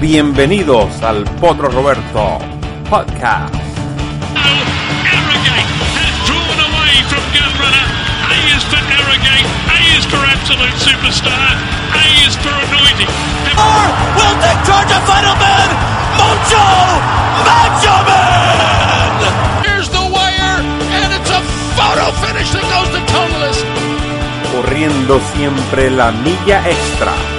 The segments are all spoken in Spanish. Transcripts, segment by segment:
Bienvenidos al Potro Roberto Podcast. A is for Arrogate. A is for Absolute Superstar. A is for Anointing. will take charge of Final Man, Mojo Macho Man! Here's the wire, and it's a photo finish that goes to Totalist. Corriendo siempre la milla extra.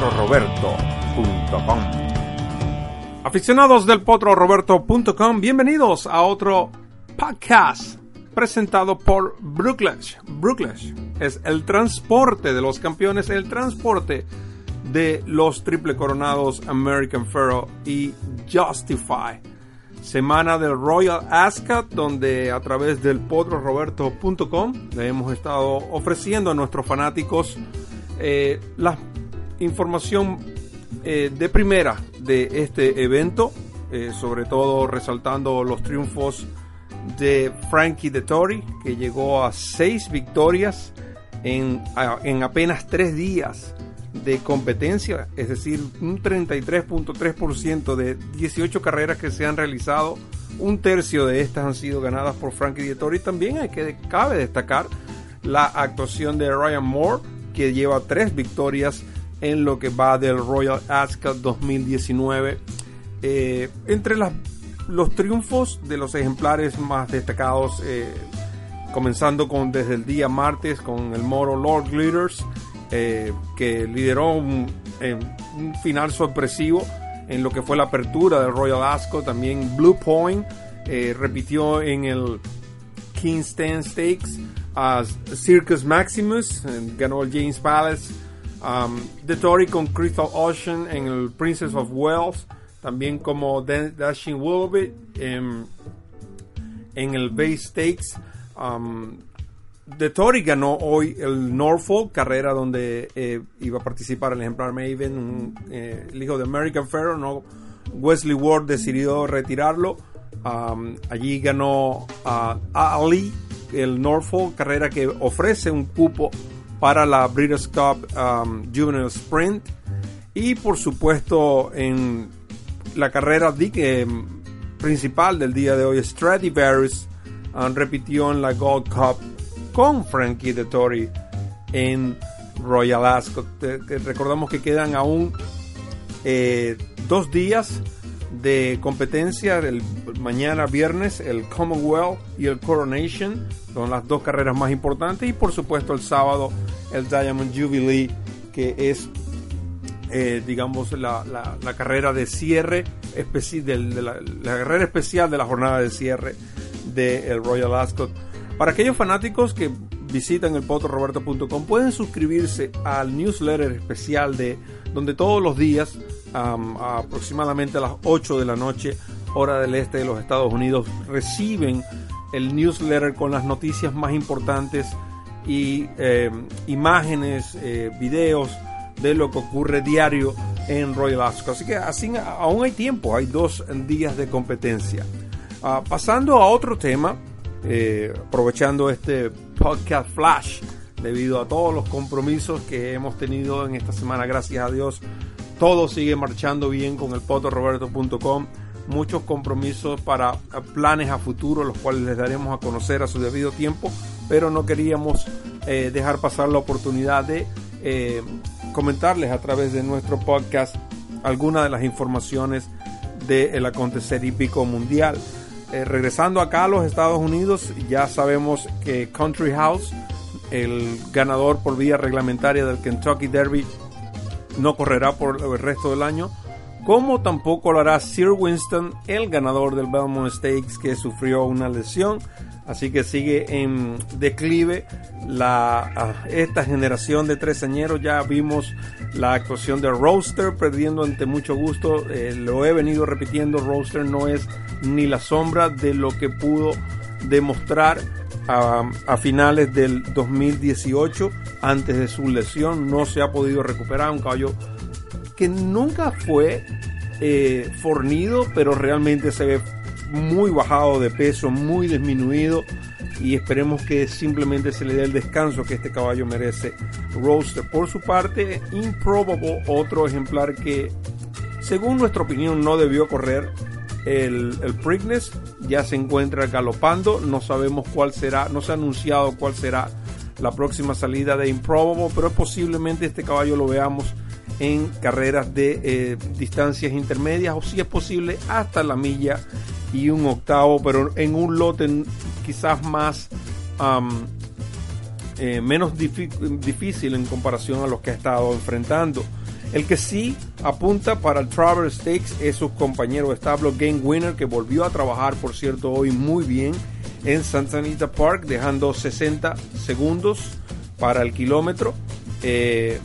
elpotroroberto.com Aficionados del potroroberto.com, bienvenidos a otro podcast presentado por Brookledge. Brookledge es el transporte de los campeones, el transporte de los triple coronados American Pharaoh y Justify. Semana del Royal Ascot, donde a través del potroroberto.com le hemos estado ofreciendo a nuestros fanáticos eh, la información eh, de primera de este evento, eh, sobre todo resaltando los triunfos de Frankie Dettori, que llegó a seis victorias en, apenas tres días de competencia, es decir, un 33.3% de 18 carreras que se han realizado, un tercio de estas han sido ganadas por Frankie Dettori. También hay que cabe destacar la actuación de Ryan Moore, que lleva tres victorias en lo que va del Royal Ascot 2019. Eh, entre las- los triunfos de los ejemplares más destacados, eh, comenzando con desde el día martes con el moro Lord Glitters, eh, que lideró un, final sorpresivo en lo que fue la apertura del Royal Ascot. También Blue Point repitió en el King's Stand Stakes a Circus Maximus, ganó el James Palace. Um, The Tory con Crystal Ocean en el Princess of Wales, también como Dashing Willoughby en, en el Bay Stakes. Um, The Tory ganó hoy el Norfolk, carrera donde eh, iba a participar el ejemplar Maven, eh, el hijo de American Pharaoh, no Wesley Ward decidió retirarlo. Um, allí ganó a Ali el Norfolk, carrera que ofrece un cupo para la British Cup um, Juvenile Sprint. Y por supuesto en la carrera eh, principal del día de hoy, Stradivarius ah, repitió en la Gold Cup con Frankie Dettori en Royal Ascot. Recordamos que quedan aún eh, dos días de competencia. El mañana viernes el Commonwealth y el Coronation son las dos carreras más importantes y por supuesto el sábado el Diamond Jubilee que es eh, digamos la, la- carrera de cierre del- de la, carrera especial de la jornada de cierre del Royal Ascot. Para aquellos fanáticos que visitan el potroroberto.com pueden suscribirse al newsletter especial de donde todos los días am, aproximadamente a las 8 de la noche hora del este de los Estados Unidos reciben el newsletter con las noticias más importantes y eh, imágenes, eh, videos de lo que ocurre diario en Royal Ascot. Así que así, aún hay tiempo, hay dos días de competencia. Ah, pasando a otro tema, eh, aprovechando este podcast flash, debido a todos los compromisos que hemos tenido en esta semana, gracias a Dios, todo sigue marchando bien con el potoroberto.com. Muchos compromisos para planes a futuro, los cuales les daremos a conocer a su debido tiempo, pero no queríamos eh, dejar pasar la oportunidad de eh, comentarles a través de nuestro podcast algunas de las informaciones del acontecer hípico mundial. eh, regresando acá a los Estados Unidos, ya sabemos que Country House, el ganador por vía reglamentaria del Kentucky Derby, no correrá por el resto del año, como tampoco lo hará Sir Winston, el ganador del Belmont Stakes, que sufrió una lesión. Así que sigue en declive la, ah, esta generación de tresañeros. Ya vimos la actuación de Roaster perdiendo ante mucho gusto. Eh, lo he venido repitiendo, Roaster no es ni la sombra de lo que pudo demostrar a, a finales del 2018 antes de su lesión. No se ha podido recuperar un caballo que nunca fue eh, fornido, pero realmente se ve muy bajado de peso, muy disminuido y esperemos que simplemente se le dé el descanso que este caballo merece. Roaster, por su parte, Improbable, otro ejemplar que, según nuestra opinión, no debió correr el, el ya se encuentra galopando, no sabemos cuál será, no se ha anunciado cuál será la próxima salida de Improbable, pero posiblemente este caballo lo veamos en carreras de eh, distancias intermedias o si es posible hasta la milla y un octavo, pero en un lote quizás más eh, menos difícil en comparación a los que ha estado enfrentando. El que sí apunta para el Traverse Stakes es su compañero de establo Game Winner, que volvió a trabajar, por cierto, hoy muy bien en Santa Anita Park, dejando 60 segundos para el kilómetro. Eh,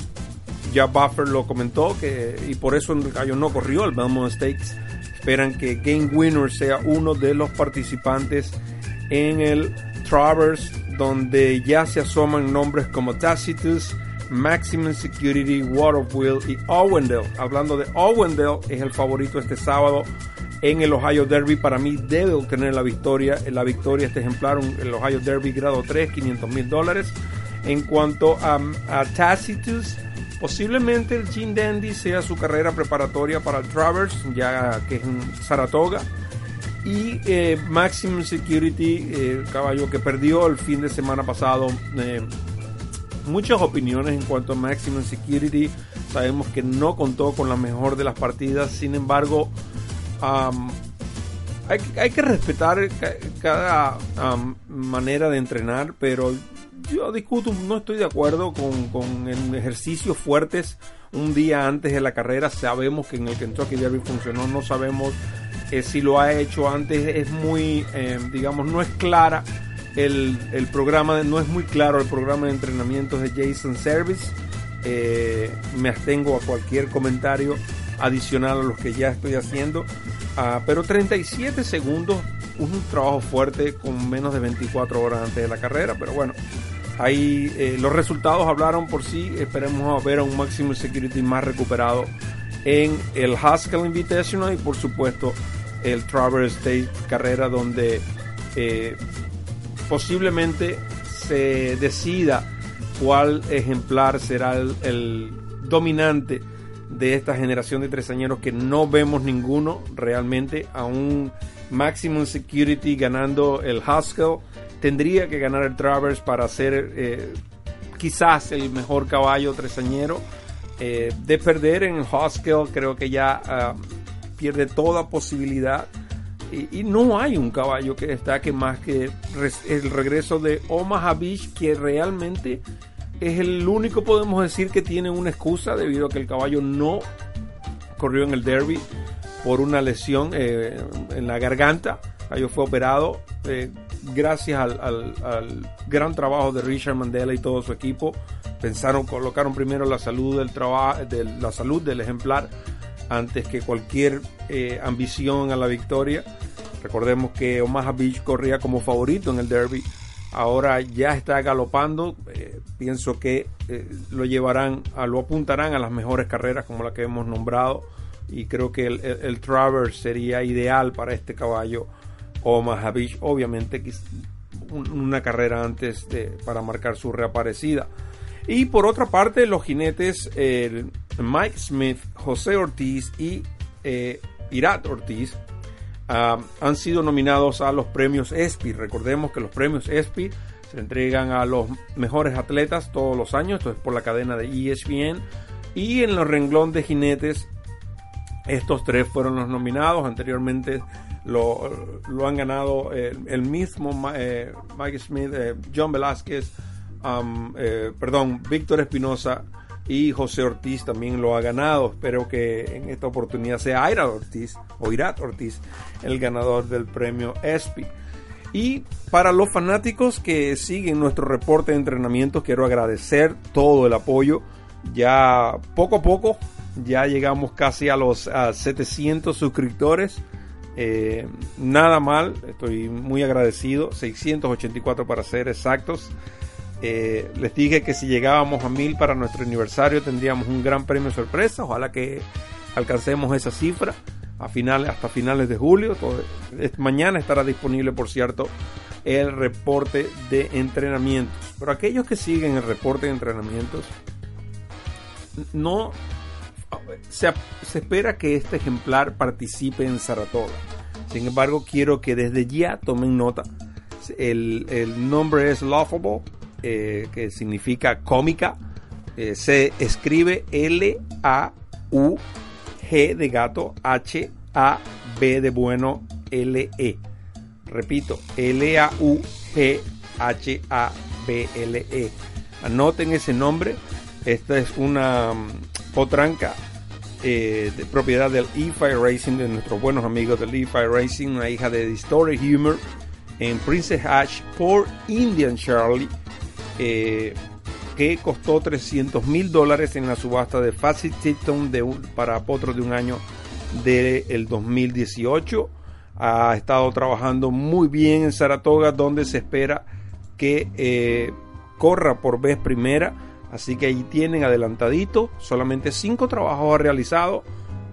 ya Buffer lo comentó que y por eso el gallo no corrió el Belmont Stakes. Esperan que Game Winner sea uno de los participantes en el Traverse, donde ya se asoman nombres como Tacitus, Maximum Security, Will y Owendale. Hablando de Owendale, es el favorito este sábado en el Ohio Derby. Para mí debe obtener la victoria. La victoria este ejemplar, el Ohio Derby grado 3, 500 mil dólares. En cuanto a Tacitus, Posiblemente el Gene Dandy sea su carrera preparatoria para el Travers, ya que es en Saratoga. Y eh, Maximum Security, eh, caballo que perdió el fin de semana pasado. Eh, muchas opiniones en cuanto a Maximum Security. Sabemos que no contó con la mejor de las partidas. Sin embargo, hay, que respetar cada manera de entrenar, pero yo discuto, no estoy de acuerdo con, con ejercicios fuertes un día antes de la carrera. Sabemos que en el Kentucky Derby funcionó, no sabemos eh, si lo ha hecho antes. Es muy, eh, digamos, no es clara el, el, programa, no es muy claro el programa de entrenamientos de Jason Service. Eh, me abstengo a cualquier comentario adicional a los que ya estoy haciendo. Ah, pero 37 segundos, un trabajo fuerte con menos de 24 horas antes de la carrera. Pero bueno, Ahí eh, los resultados hablaron por sí. Esperemos ver a un Maximum Security más recuperado en el Haskell Invitational y por supuesto el Traverse State carrera donde eh, posiblemente se decida cuál ejemplar será el, dominante de esta generación de tresañeros que no vemos ninguno realmente a un Maximum Security ganando el Haskell tendría que ganar el Travers para ser eh, quizás el mejor caballo tresañero. Eh, de perder en Haskell creo que ya ah, pierde toda posibilidad. Y, no hay un caballo que destaque más que el regreso de Omaha Beach, que realmente es el único, podemos decir, que tiene una excusa debido a que el caballo no corrió en el derby por una lesión eh, en la garganta. El caballo fue operado gracias al, gran trabajo de Richard Mandela y todo su equipo, pensaron, colocaron primero la salud del trabajo, la salud del ejemplar antes que cualquier eh, ambición a la victoria. Recordemos que Omaha Beach corría como favorito en el derby. Ahora ya está galopando. Eh, pienso que eh, lo llevarán, lo apuntarán a las mejores carreras como la que hemos nombrado. Y creo que el, el, el Travers sería ideal para este caballo Beach, obviamente una carrera antes para marcar su reaparecida. Y por otra parte, los jinetes Mike Smith, José Ortiz y eh, Irat Ortiz ah, han sido nominados a los premios ESPI. Recordemos que los premios ESPI se entregan a los mejores atletas todos los años, esto es por la cadena de ESPN. Y en los renglón de jinetes, estos tres fueron los nominados. Anteriormente lo, lo han ganado el, mismo eh, Mike Smith, eh, John Velázquez, um, perdón, Víctor Espinosa y José Ortiz también lo ha ganado. Espero que en esta oportunidad sea Ira Ortiz o Irat Ortiz el ganador del premio ESPY. Y para los fanáticos que siguen nuestro reporte de entrenamiento, quiero agradecer todo el apoyo. Ya poco a poco, ya llegamos casi a los a 700 suscriptores. Eh, nada mal, estoy muy agradecido. 684 para ser exactos. Eh, les dije que si llegábamos a mil para nuestro aniversario tendríamos un gran premio sorpresa. Ojalá que alcancemos esa cifra a hasta finales de julio. Mañana estará disponible, por cierto, el reporte de entrenamientos. Pero aquellos que siguen el reporte de entrenamientos, no se, espera que este ejemplar participe en Saratoga. Sin embargo, quiero que desde ya tomen nota. El, nombre es Laughable, eh, que significa cómica. Eh, se escribe L-A-U-G de gato, H-A-B de bueno, L-E. Repito, L-A-U-G-H-A-B-L-E. Anoten ese nombre. Esta es una potranca eh, de propiedad del E-Fi Racing, de nuestros buenos amigos del E-Fi Racing, una hija de Story Humor en Princess Hatch por Indian Charlie, eh, que costó 300 mil dólares en la subasta de Facet Tipton de un- para potros de un año del 2018. Ha estado trabajando muy bien en Saratoga, donde se espera que eh, corra por vez primera. Así que ahí tienen adelantadito. Solamente cinco trabajos ha realizado.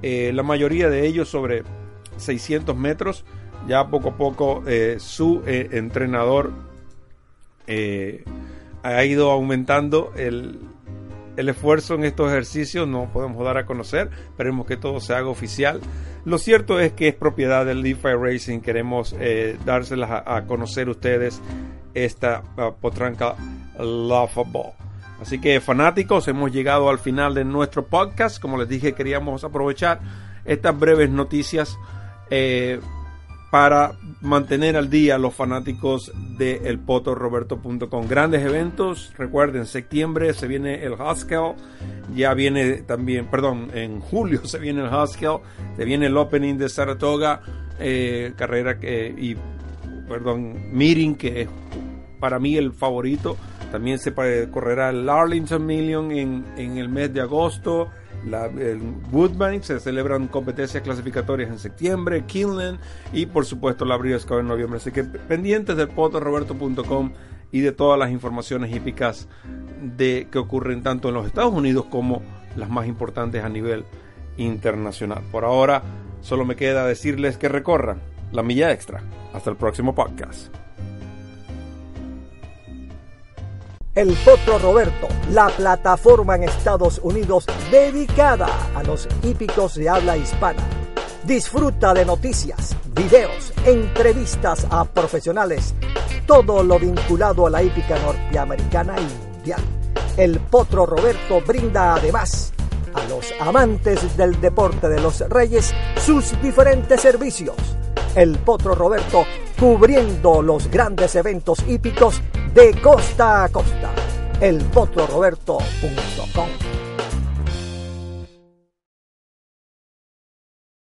eh, la mayoría de ellos sobre 600 metros. Ya poco a poco eh, su eh, entrenador ha ido aumentando el, el esfuerzo en estos ejercicios. No podemos dar a conocer. Esperemos que todo se haga oficial. Lo cierto es que es propiedad del DeFi Racing. Queremos eh, dárselas a, a conocer ustedes esta uh, potranca Laughable. Así que fanáticos, hemos llegado al final de nuestro podcast. Como les dije, queríamos aprovechar estas breves noticias eh, para mantener al día a los fanáticos de elpotoroberto.com. Grandes eventos, recuerden, septiembre se viene el Haskell, ya viene también, perdón, en julio se viene el Haskell, se viene el Opening de Saratoga, eh, carrera que, y, perdón, Meeting, que es para mí el favorito. También se correrá el Arlington Million en, en el mes de agosto. El Woodbine se celebran competencias clasificatorias en septiembre, Kinland y por supuesto la Cup en noviembre. Así que pendientes del potoroberto.com y de todas las informaciones hípicas de que ocurren tanto en los Estados Unidos como las más importantes a nivel internacional. Por ahora solo me queda decirles que recorran la milla extra. Hasta el próximo podcast. El Potro Roberto, la plataforma en Estados Unidos dedicada a los hípicos de habla hispana. Disfruta de noticias, videos, entrevistas a profesionales, todo lo vinculado a la hípica norteamericana y mundial. El Potro Roberto brinda además a los amantes del deporte de los reyes sus diferentes servicios. El Potro Roberto cubriendo los grandes eventos hípicos de costa a costa. El Roberto.com